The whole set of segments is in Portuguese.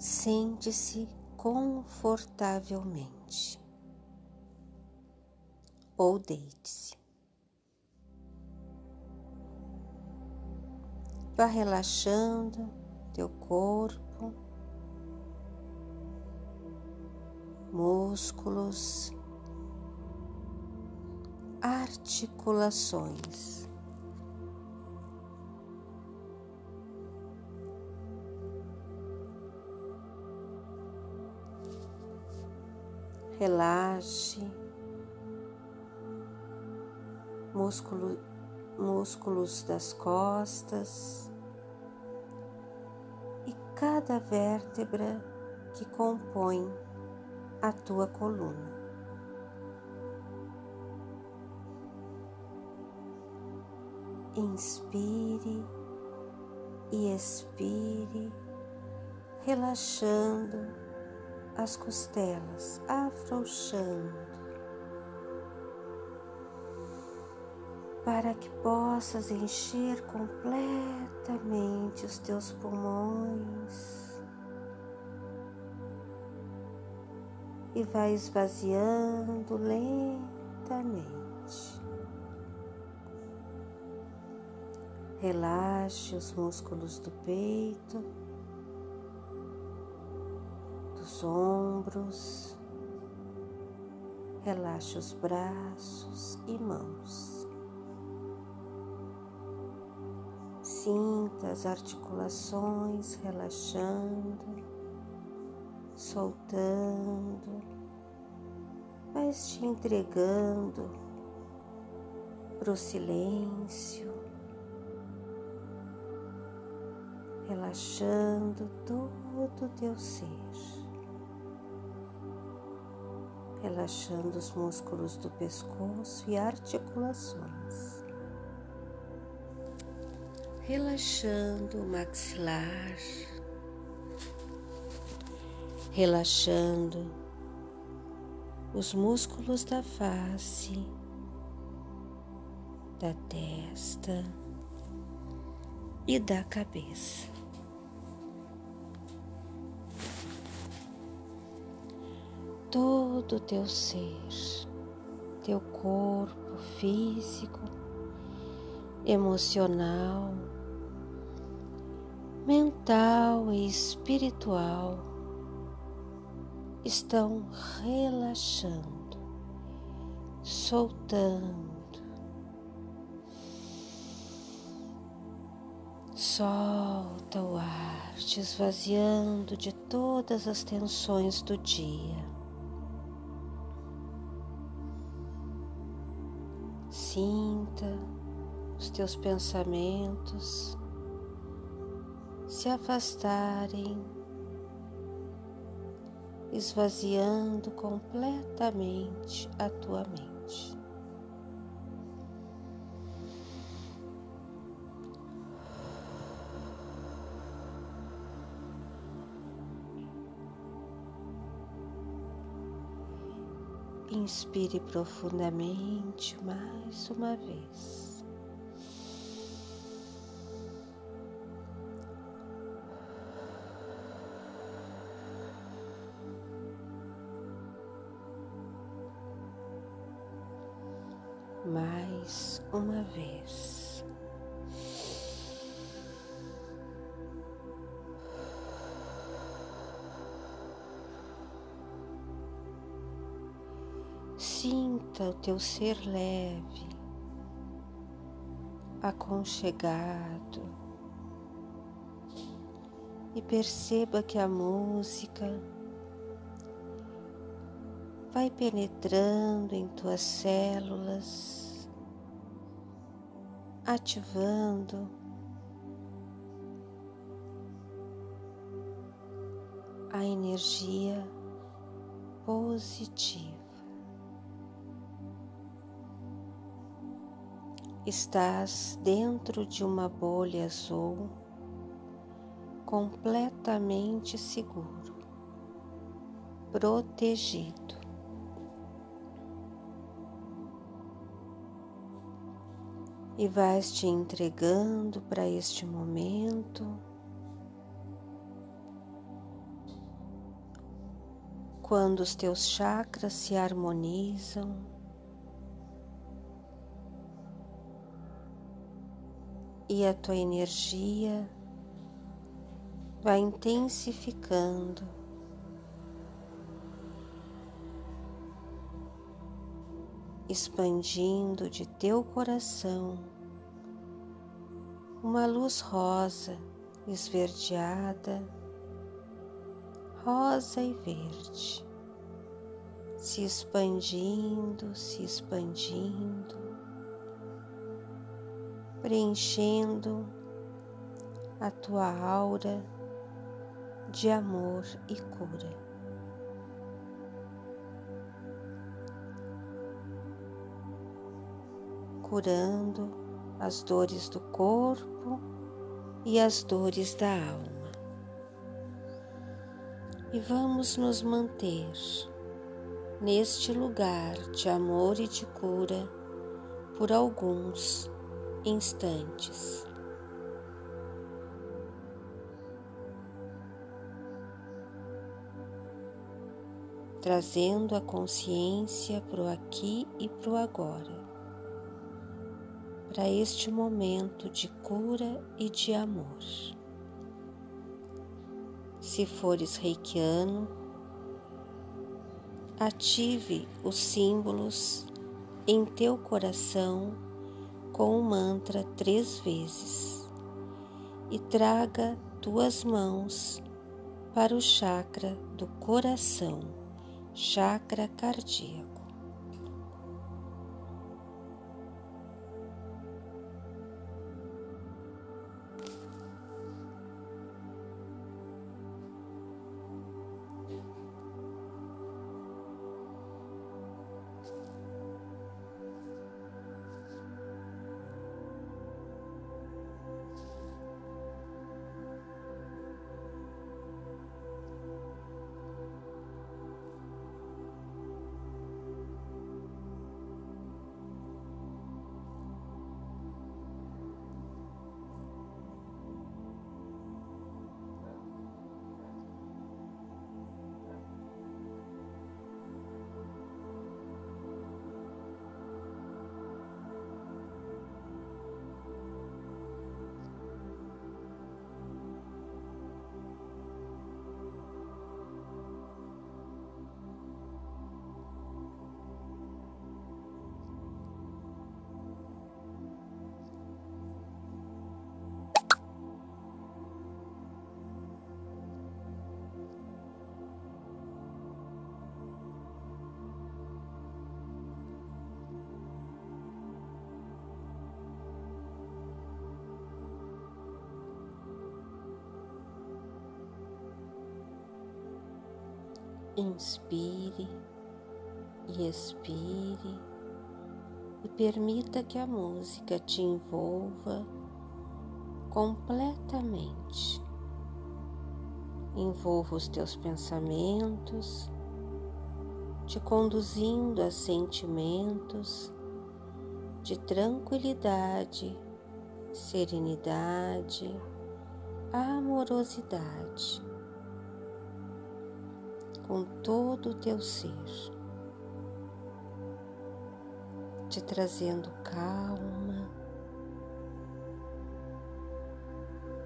Sente-se confortavelmente ou deite-se. Vá relaxando teu corpo, músculos, articulações. Relaxe. Músculo, músculos das costas. E cada vértebra que compõe a tua coluna. Inspire e expire, relaxando as costelas, afrouxando para que possas encher completamente os teus pulmões e vai esvaziando lentamente. Relaxe os músculos do peito, dos ombros, relaxe os braços e mãos. Sinta as articulações relaxando, soltando, mas te entregando para o silêncio, relaxando todo o teu ser, relaxando os músculos do pescoço e articulações relaxando o maxilar, relaxando os músculos da face, da testa e da cabeça. Todo o teu ser, teu corpo físico, emocional, mental e espiritual estão relaxando, soltando. Solta o ar, te esvaziando de todas as tensões do dia. Sinta os teus pensamentos se afastarem, esvaziando completamente a tua mente. Inspire profundamente mais uma vez. mais uma vez. O teu ser leve, aconchegado e perceba que a música vai penetrando em tuas células ativando a energia positiva. Estás dentro de uma bolha azul completamente seguro, protegido. e vais te entregando para este momento, quando os teus chakras se harmonizam, e a tua energia vai intensificando. Expandindo de teu coração uma luz rosa esverdeada, rosa e verde, se expandindo, se expandindo, preenchendo a tua aura de amor e cura. Curando as dores do corpo e as dores da alma. E vamos nos manter neste lugar de amor e de cura por alguns instantes. Trazendo a consciência para o aqui e para o agora para este momento de cura e de amor. Se fores reikiano, ative os símbolos em teu coração com o mantra três vezes e traga tuas mãos para o chakra do coração, chakra cardíaco. Inspire e expire e permita que a música te envolva completamente. Envolva os teus pensamentos, te conduzindo a sentimentos de tranquilidade, serenidade, amorosidade com todo o teu ser, te trazendo calma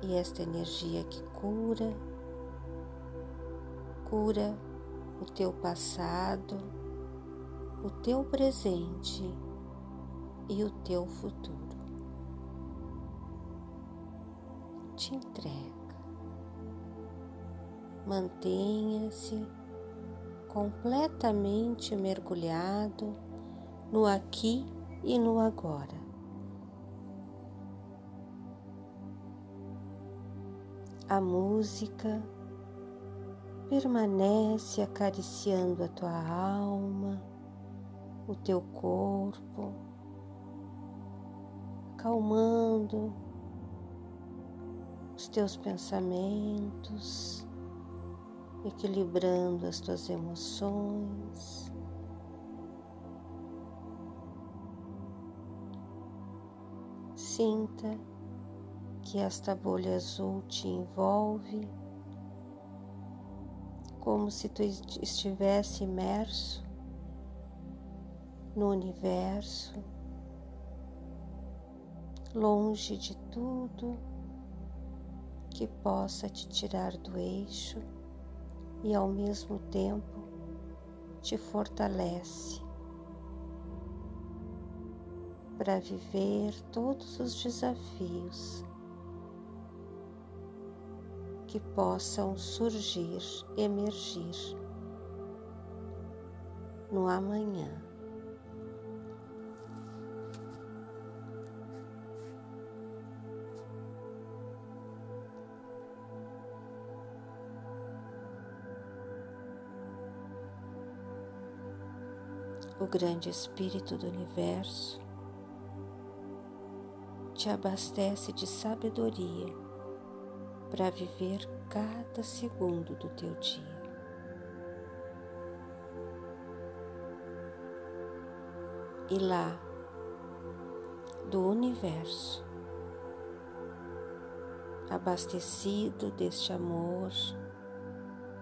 e esta energia que cura, cura o teu passado, o teu presente e o teu futuro. Te entrega. Mantenha-se completamente mergulhado no aqui e no agora. A música permanece acariciando a tua alma, o teu corpo, acalmando os teus pensamentos equilibrando as tuas emoções. Sinta que esta bolha azul te envolve como se tu estivesse imerso no universo, longe de tudo que possa te tirar do eixo e ao mesmo tempo te fortalece para viver todos os desafios que possam surgir, emergir no amanhã. O grande Espírito do Universo te abastece de sabedoria para viver cada segundo do teu dia. E lá, do universo, abastecido deste amor,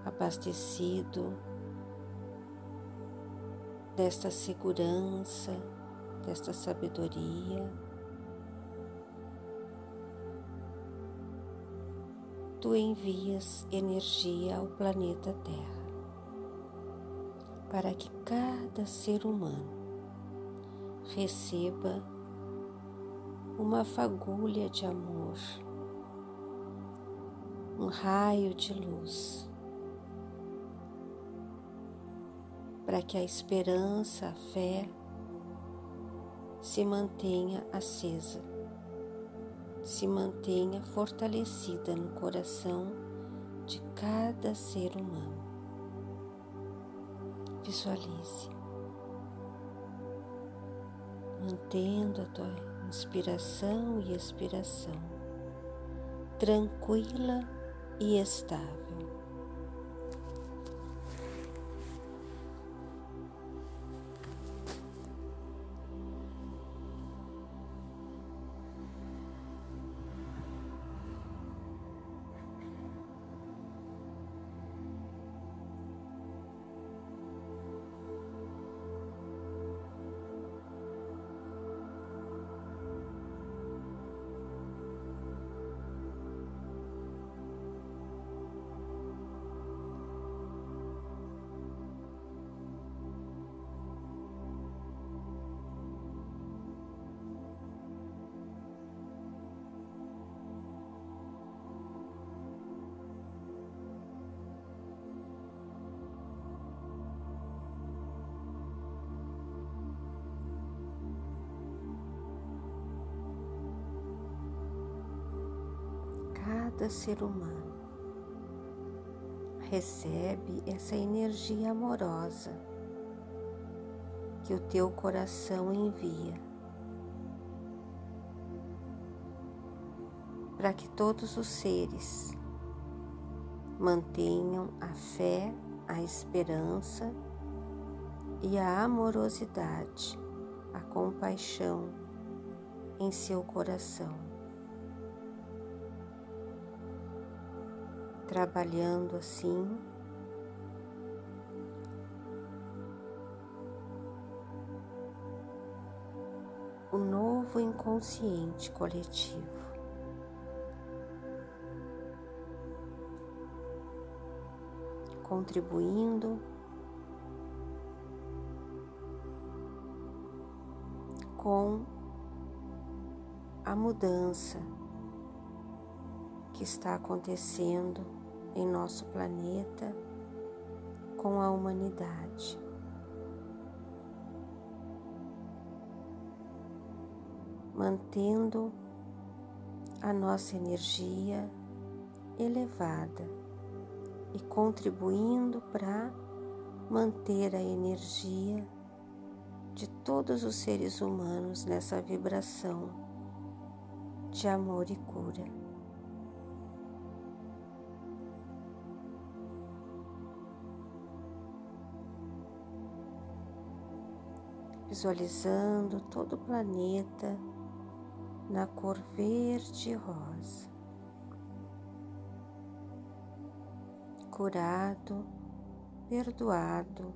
abastecido desta segurança, desta sabedoria, tu envias energia ao planeta Terra para que cada ser humano receba uma fagulha de amor, um raio de luz, para que a esperança, a fé se mantenha acesa se mantenha fortalecida no coração de cada ser humano. Visualize, mantendo a tua inspiração e expiração tranquila e estável. Cada ser humano recebe essa energia amorosa que o teu coração envia para que todos os seres mantenham a fé, a esperança e a amorosidade, a compaixão em seu coração. Trabalhando assim. O novo inconsciente coletivo. Contribuindo com a mudança que está acontecendo em nosso planeta com a humanidade. Mantendo a nossa energia elevada e contribuindo para manter a energia de todos os seres humanos nessa vibração de amor e cura. Visualizando todo o planeta na cor verde rosa, curado perdoado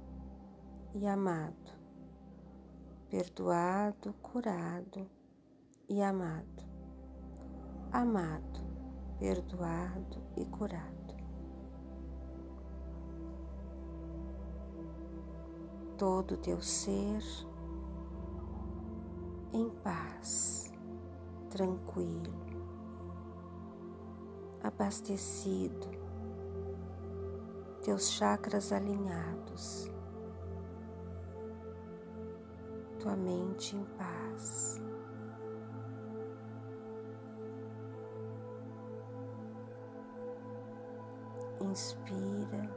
e amado, perdoado, curado e amado, amado, perdoado e curado. Todo teu ser em paz, tranquilo, abastecido, teus chakras alinhados, tua mente em paz. Inspira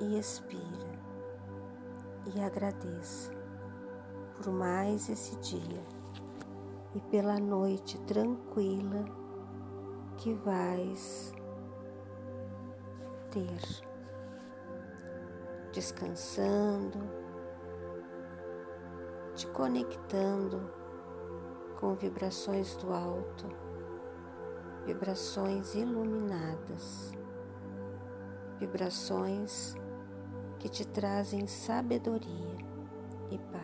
e expira e agradeça por mais esse dia e pela noite tranquila que vais ter, descansando, te conectando com vibrações do alto, vibrações iluminadas, vibrações que te trazem sabedoria e paz.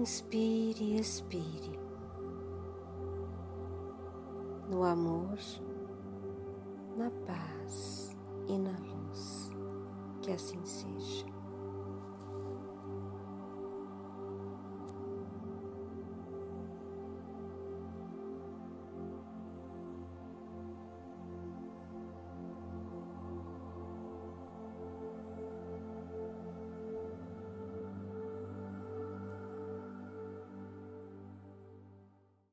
Inspire e expire no amor, na paz e na luz. Que assim seja.